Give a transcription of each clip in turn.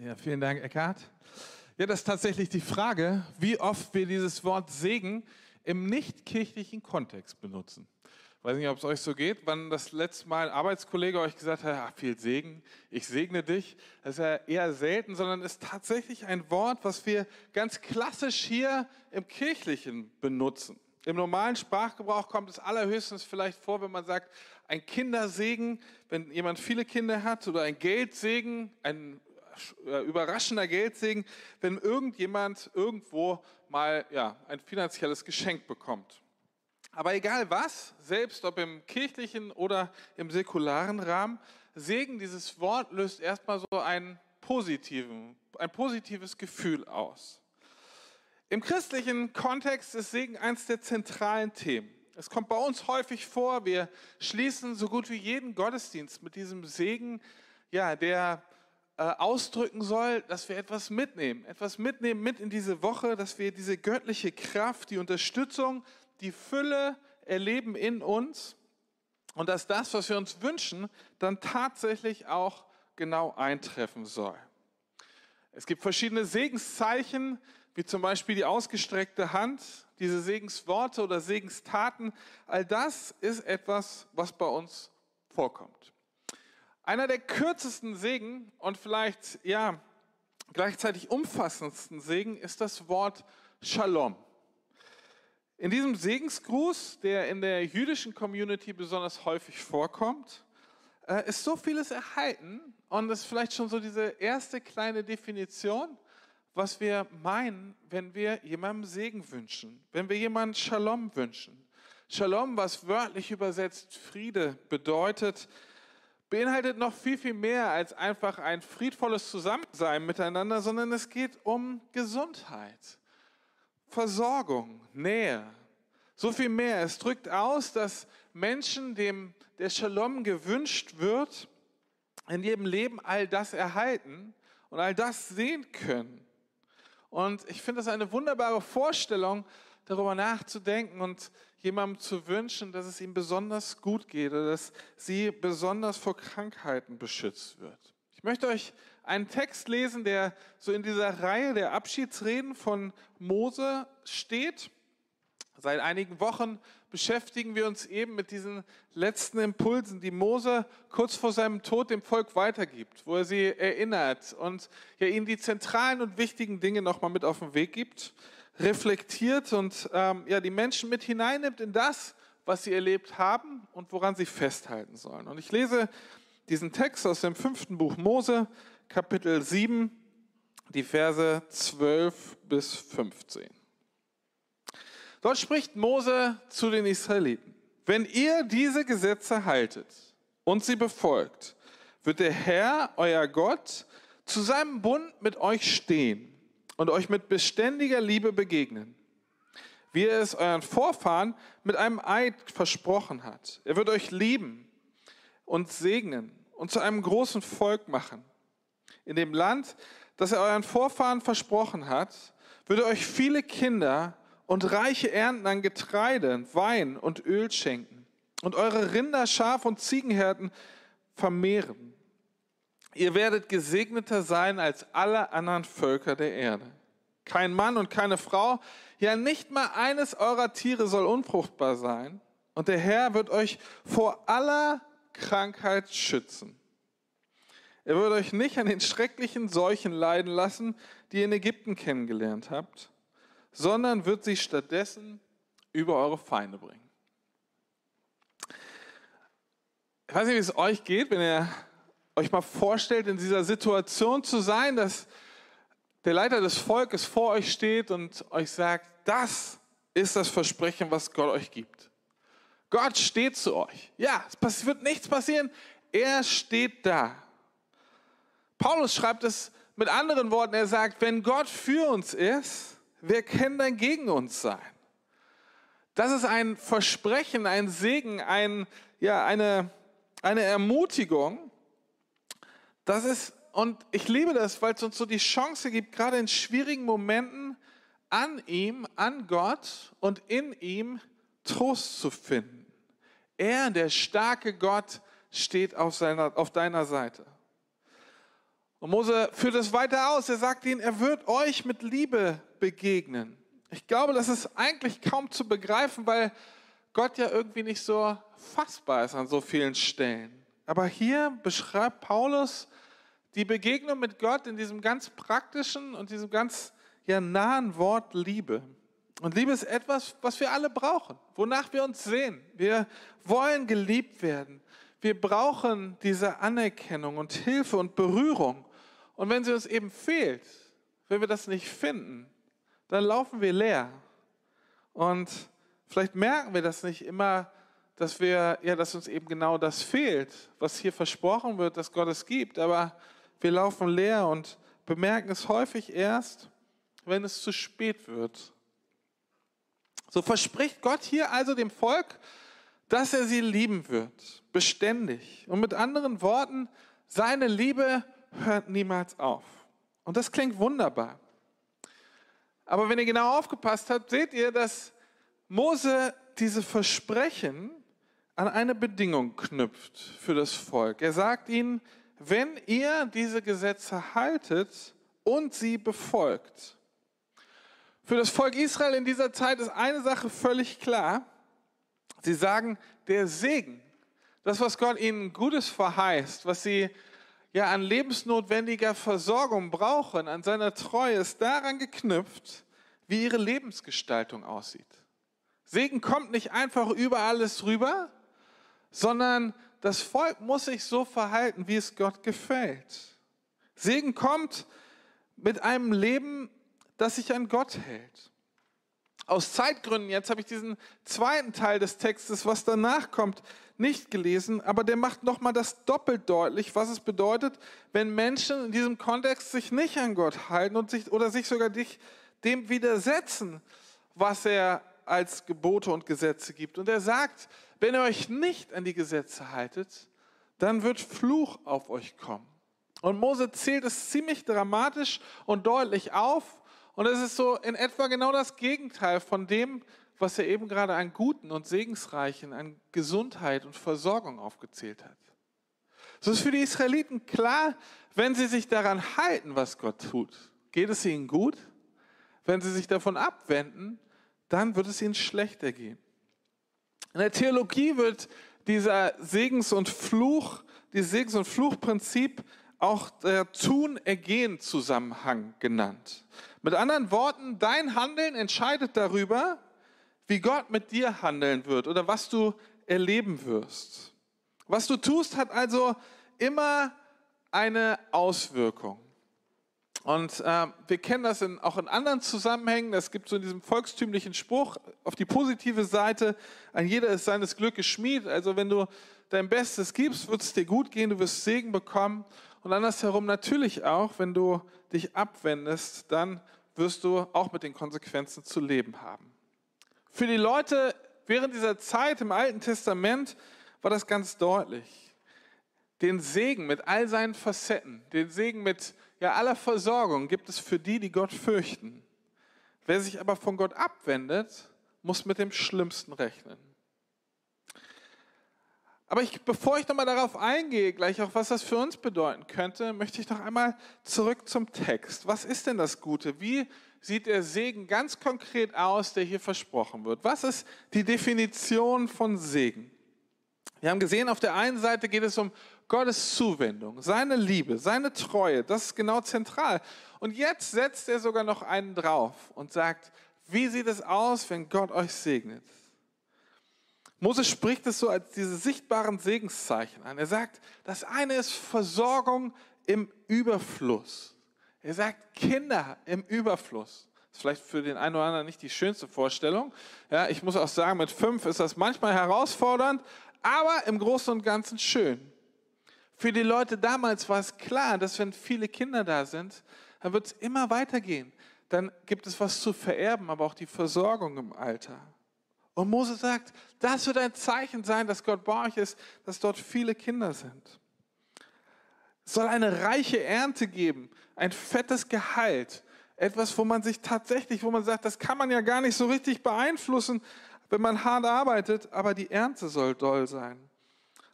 Ja, vielen Dank, Eckhard. Ja, das ist tatsächlich die Frage, wie oft wir dieses Wort Segen im nicht-kirchlichen Kontext benutzen. Ich weiß nicht, ob es euch so geht, wann das letzte Mal ein Arbeitskollege euch gesagt hat, ach, viel Segen, ich segne dich. Das ist ja eher selten, sondern ist tatsächlich ein Wort, was wir ganz klassisch hier im Kirchlichen benutzen. Im normalen Sprachgebrauch kommt es allerhöchstens vielleicht vor, wenn man sagt, ein Kindersegen, wenn jemand viele Kinder hat, oder ein Geldsegen, ein überraschender Geldsegen, wenn irgendjemand irgendwo mal ja, ein finanzielles Geschenk bekommt. Aber egal was, selbst ob im kirchlichen oder im säkularen Rahmen, Segen, dieses Wort löst erstmal so einen positiven, ein positives Gefühl aus. Im christlichen Kontext ist Segen eines der zentralen Themen. Es kommt bei uns häufig vor, wir schließen so gut wie jeden Gottesdienst mit diesem Segen, ja, der äh, ausdrücken soll, dass wir etwas mitnehmen, etwas mitnehmen mit in diese Woche, dass wir diese göttliche Kraft, die Unterstützung, die Fülle erleben in uns und dass das, was wir uns wünschen, dann tatsächlich auch genau eintreffen soll. Es gibt verschiedene Segenszeichen, wie zum Beispiel die ausgestreckte Hand, diese Segensworte oder Segenstaten. All das ist etwas, was bei uns vorkommt. Einer der kürzesten Segen und vielleicht ja gleichzeitig umfassendsten Segen ist das Wort Shalom. In diesem Segensgruß, der in der jüdischen Community besonders häufig vorkommt, äh, ist so vieles erhalten und ist vielleicht schon so diese erste kleine Definition, was wir meinen, wenn wir jemandem Segen wünschen, wenn wir jemandem Shalom wünschen. Shalom, was wörtlich übersetzt Friede bedeutet, beinhaltet noch viel, viel mehr als einfach ein friedvolles Zusammensein miteinander, sondern es geht um Gesundheit. Versorgung, Nähe, so viel mehr. Es drückt aus, dass Menschen, dem der Shalom gewünscht wird, in ihrem Leben all das erhalten und all das sehen können. Und ich finde das eine wunderbare Vorstellung, darüber nachzudenken und jemandem zu wünschen, dass es ihm besonders gut geht oder dass sie besonders vor Krankheiten beschützt wird. Ich möchte euch einen Text lesen, der so in dieser Reihe der Abschiedsreden von Mose steht. Seit einigen Wochen beschäftigen wir uns eben mit diesen letzten Impulsen, die Mose kurz vor seinem Tod dem Volk weitergibt, wo er sie erinnert und ja ihnen die zentralen und wichtigen Dinge nochmal mit auf den Weg gibt, reflektiert und ähm, ja die Menschen mit hineinnimmt in das, was sie erlebt haben und woran sie festhalten sollen. Und ich lese diesen Text aus dem fünften Buch Mose, Kapitel 7, die Verse 12 bis 15. Dort spricht Mose zu den Israeliten. Wenn ihr diese Gesetze haltet und sie befolgt, wird der Herr, euer Gott, zu seinem Bund mit euch stehen und euch mit beständiger Liebe begegnen, wie er es euren Vorfahren mit einem Eid versprochen hat. Er wird euch lieben und segnen und zu einem großen Volk machen in dem Land, das er euren Vorfahren versprochen hat, würde euch viele Kinder und reiche Ernten an Getreide, Wein und Öl schenken und eure Rinder, Schaf und Ziegenherden vermehren. Ihr werdet gesegneter sein als alle anderen Völker der Erde. Kein Mann und keine Frau, ja nicht mal eines eurer Tiere soll unfruchtbar sein. Und der Herr wird euch vor aller Krankheit schützen. Er wird euch nicht an den schrecklichen Seuchen leiden lassen, die ihr in Ägypten kennengelernt habt, sondern wird sie stattdessen über eure Feinde bringen. Ich weiß nicht, wie es euch geht, wenn ihr euch mal vorstellt, in dieser Situation zu sein, dass der Leiter des Volkes vor euch steht und euch sagt, das ist das Versprechen, was Gott euch gibt. Gott steht zu euch. Ja, es wird nichts passieren. Er steht da. Paulus schreibt es mit anderen Worten. Er sagt, wenn Gott für uns ist, wer kann dann gegen uns sein? Das ist ein Versprechen, ein Segen, ein, ja, eine, eine Ermutigung. Das ist, und ich liebe das, weil es uns so die Chance gibt, gerade in schwierigen Momenten an ihm, an Gott und in ihm Trost zu finden. Er, der starke Gott, steht auf, seiner, auf deiner Seite. Und Mose führt es weiter aus. Er sagt ihnen, er wird euch mit Liebe begegnen. Ich glaube, das ist eigentlich kaum zu begreifen, weil Gott ja irgendwie nicht so fassbar ist an so vielen Stellen. Aber hier beschreibt Paulus die Begegnung mit Gott in diesem ganz praktischen und diesem ganz ja, nahen Wort Liebe. Und Liebe ist etwas, was wir alle brauchen, wonach wir uns sehen. Wir wollen geliebt werden. Wir brauchen diese Anerkennung und Hilfe und Berührung. Und wenn sie uns eben fehlt, wenn wir das nicht finden, dann laufen wir leer. Und vielleicht merken wir das nicht immer, dass wir, ja, dass uns eben genau das fehlt, was hier versprochen wird, dass Gott es gibt. Aber wir laufen leer und bemerken es häufig erst, wenn es zu spät wird. So verspricht Gott hier also dem Volk, dass er sie lieben wird, beständig. Und mit anderen Worten, seine Liebe hört niemals auf. Und das klingt wunderbar. Aber wenn ihr genau aufgepasst habt, seht ihr, dass Mose diese Versprechen an eine Bedingung knüpft für das Volk. Er sagt ihnen, wenn ihr diese Gesetze haltet und sie befolgt. Für das Volk Israel in dieser Zeit ist eine Sache völlig klar. Sie sagen, der Segen, das, was Gott ihnen Gutes verheißt, was sie ja an lebensnotwendiger Versorgung brauchen, an seiner Treue, ist daran geknüpft, wie ihre Lebensgestaltung aussieht. Segen kommt nicht einfach über alles rüber, sondern das Volk muss sich so verhalten, wie es Gott gefällt. Segen kommt mit einem Leben, das sich an Gott hält. Aus Zeitgründen, jetzt habe ich diesen zweiten Teil des Textes, was danach kommt, nicht gelesen, aber der macht nochmal das doppelt deutlich, was es bedeutet, wenn Menschen in diesem Kontext sich nicht an Gott halten und sich, oder sich sogar dem widersetzen, was er als Gebote und Gesetze gibt. Und er sagt, wenn ihr euch nicht an die Gesetze haltet, dann wird Fluch auf euch kommen. Und Mose zählt es ziemlich dramatisch und deutlich auf. Und es ist so in etwa genau das Gegenteil von dem, was er eben gerade an Guten und Segensreichen, an Gesundheit und Versorgung aufgezählt hat. So ist für die Israeliten klar, wenn sie sich daran halten, was Gott tut, geht es ihnen gut. Wenn sie sich davon abwenden, dann wird es ihnen schlechter gehen. In der Theologie wird dieser Segens- und Fluch, dieses Segens- und Fluchprinzip auch der Tun-Ergehen-Zusammenhang genannt. Mit anderen Worten, dein Handeln entscheidet darüber, wie Gott mit dir handeln wird oder was du erleben wirst. Was du tust, hat also immer eine Auswirkung. Und äh, wir kennen das in, auch in anderen Zusammenhängen. Es gibt so in diesem volkstümlichen Spruch auf die positive Seite, ein jeder ist seines Glückes Schmied. Also wenn du dein Bestes gibst, wird es dir gut gehen, du wirst Segen bekommen. Und andersherum natürlich auch, wenn du dich abwendest, dann wirst du auch mit den Konsequenzen zu leben haben. Für die Leute während dieser Zeit im Alten Testament war das ganz deutlich. Den Segen mit all seinen Facetten, den Segen mit ja, aller Versorgung gibt es für die, die Gott fürchten. Wer sich aber von Gott abwendet, muss mit dem Schlimmsten rechnen. Aber ich, bevor ich nochmal darauf eingehe, gleich auch, was das für uns bedeuten könnte, möchte ich noch einmal zurück zum Text. Was ist denn das Gute? Wie sieht der Segen ganz konkret aus, der hier versprochen wird? Was ist die Definition von Segen? Wir haben gesehen, auf der einen Seite geht es um Gottes Zuwendung, seine Liebe, seine Treue. Das ist genau zentral. Und jetzt setzt er sogar noch einen drauf und sagt, wie sieht es aus, wenn Gott euch segnet? Moses spricht es so als diese sichtbaren Segenszeichen an. Er sagt, das eine ist Versorgung im Überfluss. Er sagt Kinder im Überfluss. Das ist vielleicht für den einen oder anderen nicht die schönste Vorstellung. Ja, ich muss auch sagen, mit fünf ist das manchmal herausfordernd, aber im Großen und Ganzen schön. Für die Leute damals war es klar, dass wenn viele Kinder da sind, dann wird es immer weitergehen. Dann gibt es was zu vererben, aber auch die Versorgung im Alter. Und Mose sagt, das wird ein Zeichen sein, dass Gott bei euch ist, dass dort viele Kinder sind. Es soll eine reiche Ernte geben, ein fettes Gehalt, etwas, wo man sich tatsächlich, wo man sagt, das kann man ja gar nicht so richtig beeinflussen, wenn man hart arbeitet, aber die Ernte soll doll sein.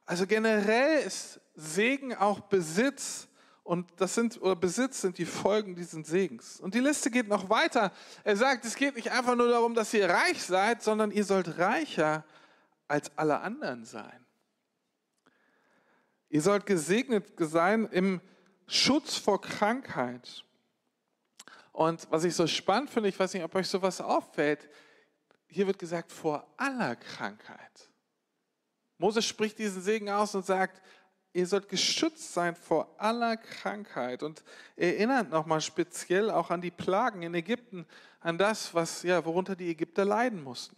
Also generell ist Segen auch Besitz Und das sind, oder Besitz sind die Folgen dieses Segens. Und die Liste geht noch weiter. Er sagt, es geht nicht einfach nur darum, dass ihr reich seid, sondern ihr sollt reicher als alle anderen sein. Ihr sollt gesegnet sein im Schutz vor Krankheit. Und was ich so spannend finde, ich weiß nicht, ob euch sowas auffällt, hier wird gesagt, vor aller Krankheit. Moses spricht diesen Segen aus und sagt, ihr sollt geschützt sein vor aller Krankheit und erinnert nochmal speziell auch an die Plagen in Ägypten, an das, was, ja, worunter die Ägypter leiden mussten.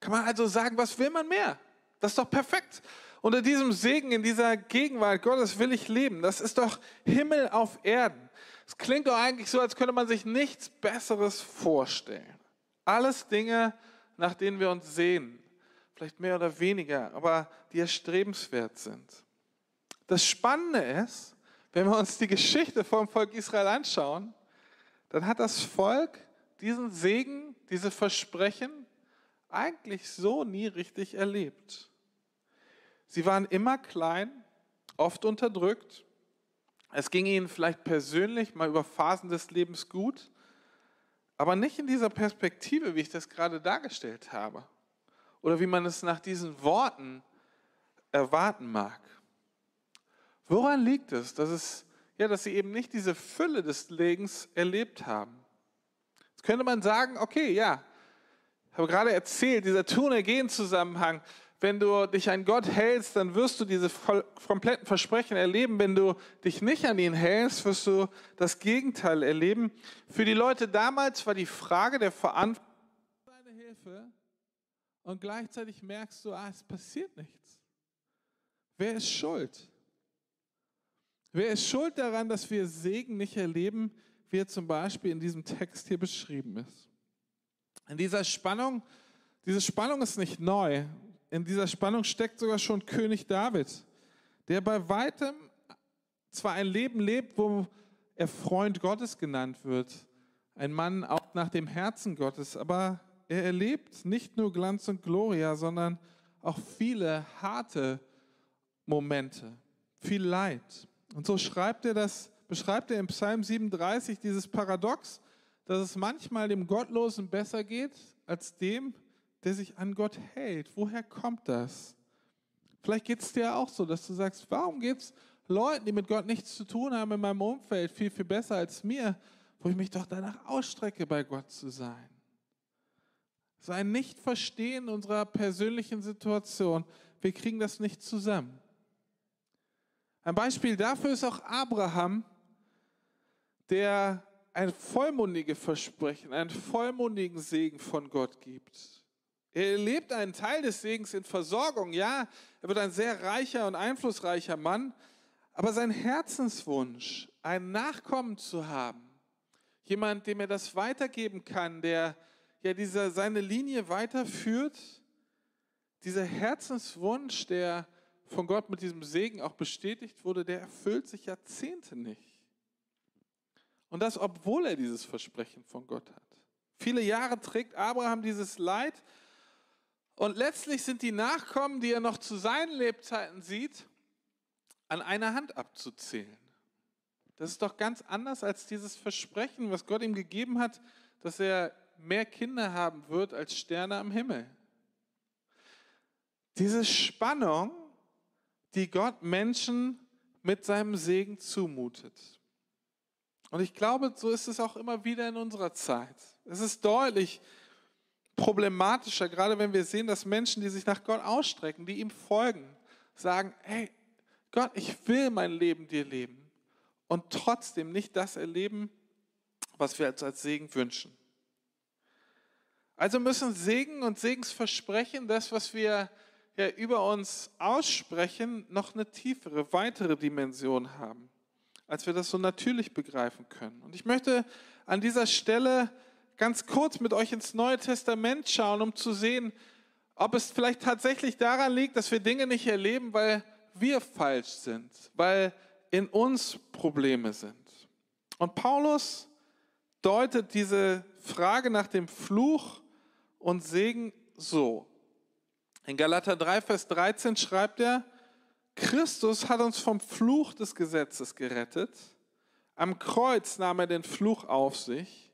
Kann man also sagen, was will man mehr? Das ist doch perfekt. Unter diesem Segen, in dieser Gegenwart Gottes will ich leben. Das ist doch Himmel auf Erden. Es klingt doch eigentlich so, als könnte man sich nichts Besseres vorstellen. Alles Dinge, nach denen wir uns sehen. Vielleicht mehr oder weniger, aber die erstrebenswert sind. Das Spannende ist, wenn wir uns die Geschichte vom Volk Israel anschauen, dann hat das Volk diesen Segen, diese Versprechen eigentlich so nie richtig erlebt. Sie waren immer klein, oft unterdrückt. Es ging ihnen vielleicht persönlich mal über Phasen des Lebens gut, aber nicht in dieser Perspektive, wie ich das gerade dargestellt habe. Oder wie man es nach diesen Worten erwarten mag. Woran liegt es, dass, es, ja, dass sie eben nicht diese Fülle des Lebens erlebt haben? Jetzt könnte man sagen, okay, ja, ich habe gerade erzählt, dieser Tun-Ergehen-Zusammenhang, wenn du dich an Gott hältst, dann wirst du diese kompletten Versprechen erleben. Wenn du dich nicht an ihn hältst, wirst du das Gegenteil erleben. Für die Leute damals war die Frage der Verantwortung Hilfe und gleichzeitig merkst du, ah, es passiert nichts. Wer ist schuld? Wer ist schuld daran, dass wir Segen nicht erleben, wie er zum Beispiel in diesem Text hier beschrieben ist? In dieser Spannung, diese Spannung ist nicht neu. In dieser Spannung steckt sogar schon König David, der bei weitem zwar ein Leben lebt, wo er Freund Gottes genannt wird, ein Mann auch nach dem Herzen Gottes, aber er erlebt nicht nur Glanz und Gloria, sondern auch viele harte Momente, viel Leid. Und so schreibt er das, beschreibt er im Psalm 37 dieses Paradox, dass es manchmal dem Gottlosen besser geht als dem, der sich an Gott hält. Woher kommt das? Vielleicht geht es dir auch so, dass du sagst, warum geht es Leuten, die mit Gott nichts zu tun haben in meinem Umfeld, viel, viel besser als mir, wo ich mich doch danach ausstrecke, bei Gott zu sein. So ein Nicht-Verstehen unserer persönlichen Situation. Wir kriegen das nicht zusammen. Ein Beispiel dafür ist auch Abraham, der ein vollmundiges Versprechen, einen vollmundigen Segen von Gott gibt. Er erlebt einen Teil des Segens in Versorgung. Ja, er wird ein sehr reicher und einflussreicher Mann, aber sein Herzenswunsch, ein Nachkommen zu haben, jemand, dem er das weitergeben kann, der ja diese, seine Linie weiterführt, dieser Herzenswunsch, der von Gott mit diesem Segen auch bestätigt wurde, der erfüllt sich Jahrzehnte nicht. Und das, obwohl er dieses Versprechen von Gott hat. Viele Jahre trägt Abraham dieses Leid und letztlich sind die Nachkommen, die er noch zu seinen Lebzeiten sieht, an einer Hand abzuzählen. Das ist doch ganz anders als dieses Versprechen, was Gott ihm gegeben hat, dass er mehr Kinder haben wird als Sterne am Himmel. Diese Spannung die Gott Menschen mit seinem Segen zumutet. Und ich glaube, so ist es auch immer wieder in unserer Zeit. Es ist deutlich problematischer, gerade wenn wir sehen, dass Menschen, die sich nach Gott ausstrecken, die ihm folgen, sagen, hey Gott, ich will mein Leben dir leben und trotzdem nicht das erleben, was wir uns als Segen wünschen. Also müssen Segen und Segensversprechen, das, was wir ja, über uns aussprechen, noch eine tiefere, weitere Dimension haben, als wir das so natürlich begreifen können. Und ich möchte an dieser Stelle ganz kurz mit euch ins Neue Testament schauen, um zu sehen, ob es vielleicht tatsächlich daran liegt, dass wir Dinge nicht erleben, weil wir falsch sind, weil in uns Probleme sind. Und Paulus deutet diese Frage nach dem Fluch und Segen so. In Galater 3, Vers 13 schreibt er, Christus hat uns vom Fluch des Gesetzes gerettet. Am Kreuz nahm er den Fluch auf sich.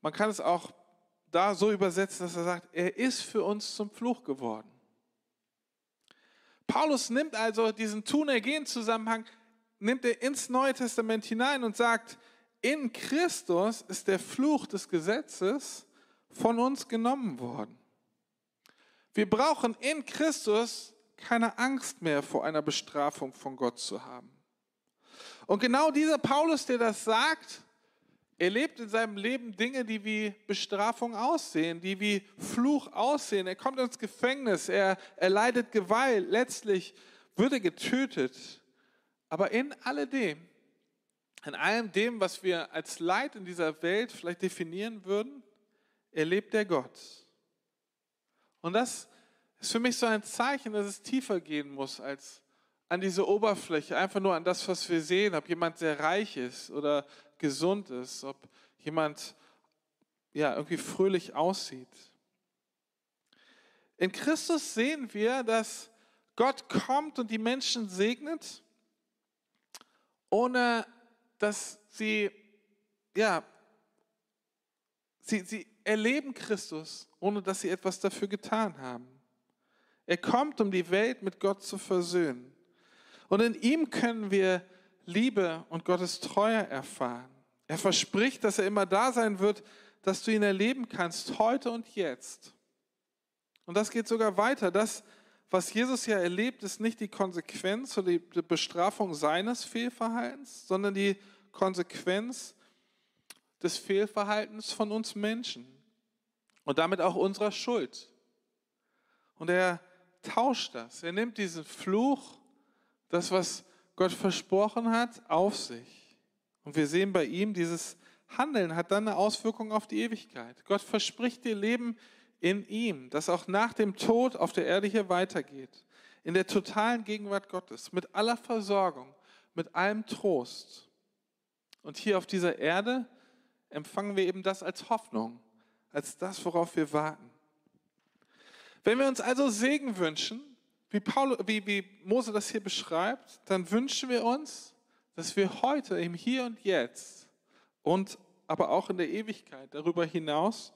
Man kann es auch da so übersetzen, dass er sagt, er ist für uns zum Fluch geworden. Paulus nimmt also diesen Tun-Ergehen-Zusammenhang, nimmt er ins Neue Testament hinein und sagt, in Christus ist der Fluch des Gesetzes von uns genommen worden. Wir brauchen in Christus keine Angst mehr vor einer Bestrafung von Gott zu haben. Und genau dieser Paulus, der das sagt, erlebt in seinem Leben Dinge, die wie Bestrafung aussehen, die wie Fluch aussehen. Er kommt ins Gefängnis, er, leidet Gewalt, letztlich wird er getötet. Aber in alledem, in allem dem, was wir als Leid in dieser Welt vielleicht definieren würden, erlebt er Gott. Und das ist für mich so ein Zeichen, dass es tiefer gehen muss als an diese Oberfläche, einfach nur an das, was wir sehen, ob jemand sehr reich ist oder gesund ist, ob jemand ja irgendwie fröhlich aussieht. In Christus sehen wir, dass Gott kommt und die Menschen segnet, ohne dass sie ja sie, sie erleben Christus, ohne dass sie etwas dafür getan haben. Er kommt, um die Welt mit Gott zu versöhnen. Und in ihm können wir Liebe und Gottes Treue erfahren. Er verspricht, dass er immer da sein wird, dass du ihn erleben kannst, heute und jetzt. Und das geht sogar weiter. Das, was Jesus ja erlebt, ist nicht die Konsequenz oder die Bestrafung seines Fehlverhaltens, sondern die Konsequenz des Fehlverhaltens von uns Menschen und damit auch unserer Schuld. Und er tauscht das. Er nimmt diesen Fluch, das, was Gott versprochen hat, auf sich. Und wir sehen bei ihm, dieses Handeln hat dann eine Auswirkung auf die Ewigkeit. Gott verspricht dir Leben in ihm, das auch nach dem Tod auf der Erde hier weitergeht. In der totalen Gegenwart Gottes, mit aller Versorgung, mit allem Trost. Und hier auf dieser Erde empfangen wir eben das als Hoffnung, als das, worauf wir warten. Wenn wir uns also Segen wünschen, wie, Paul, wie, wie Mose das hier beschreibt, dann wünschen wir uns, dass wir heute im Hier und Jetzt und aber auch in der Ewigkeit darüber hinaus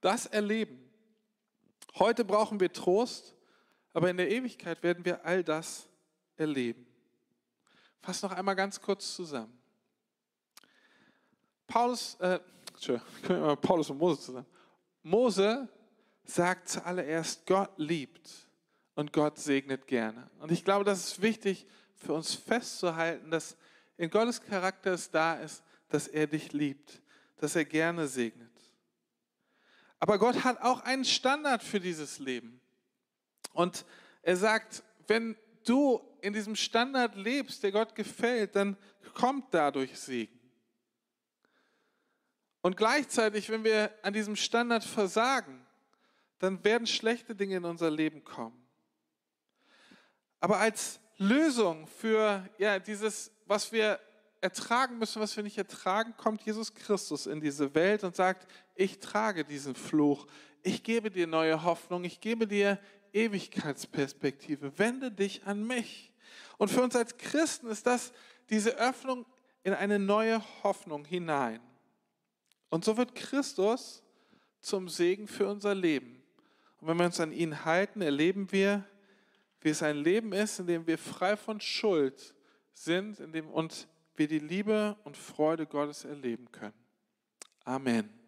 das erleben. Heute brauchen wir Trost, aber in der Ewigkeit werden wir all das erleben. Fass noch einmal ganz kurz zusammen. Paulus, äh, Paulus und Mose zusammen. Mose sagt zuallererst, Gott liebt und Gott segnet gerne. Und ich glaube, das ist wichtig für uns festzuhalten, dass in Gottes Charakter es da ist, dass er dich liebt, dass er gerne segnet. Aber Gott hat auch einen Standard für dieses Leben. Und er sagt, wenn du in diesem Standard lebst, der Gott gefällt, dann kommt dadurch Segen. Und gleichzeitig, wenn wir an diesem Standard versagen, dann werden schlechte Dinge in unser Leben kommen. Aber als Lösung für ja, dieses, was wir ertragen müssen, was wir nicht ertragen, kommt Jesus Christus in diese Welt und sagt, ich trage diesen Fluch, ich gebe dir neue Hoffnung, ich gebe dir Ewigkeitsperspektive, wende dich an mich. Und für uns als Christen ist das diese Öffnung in eine neue Hoffnung hinein. Und so wird Christus zum Segen für unser Leben. Und wenn wir uns an ihn halten, erleben wir, wie es ein Leben ist, in dem wir frei von Schuld sind in dem, und wir die Liebe und Freude Gottes erleben können. Amen.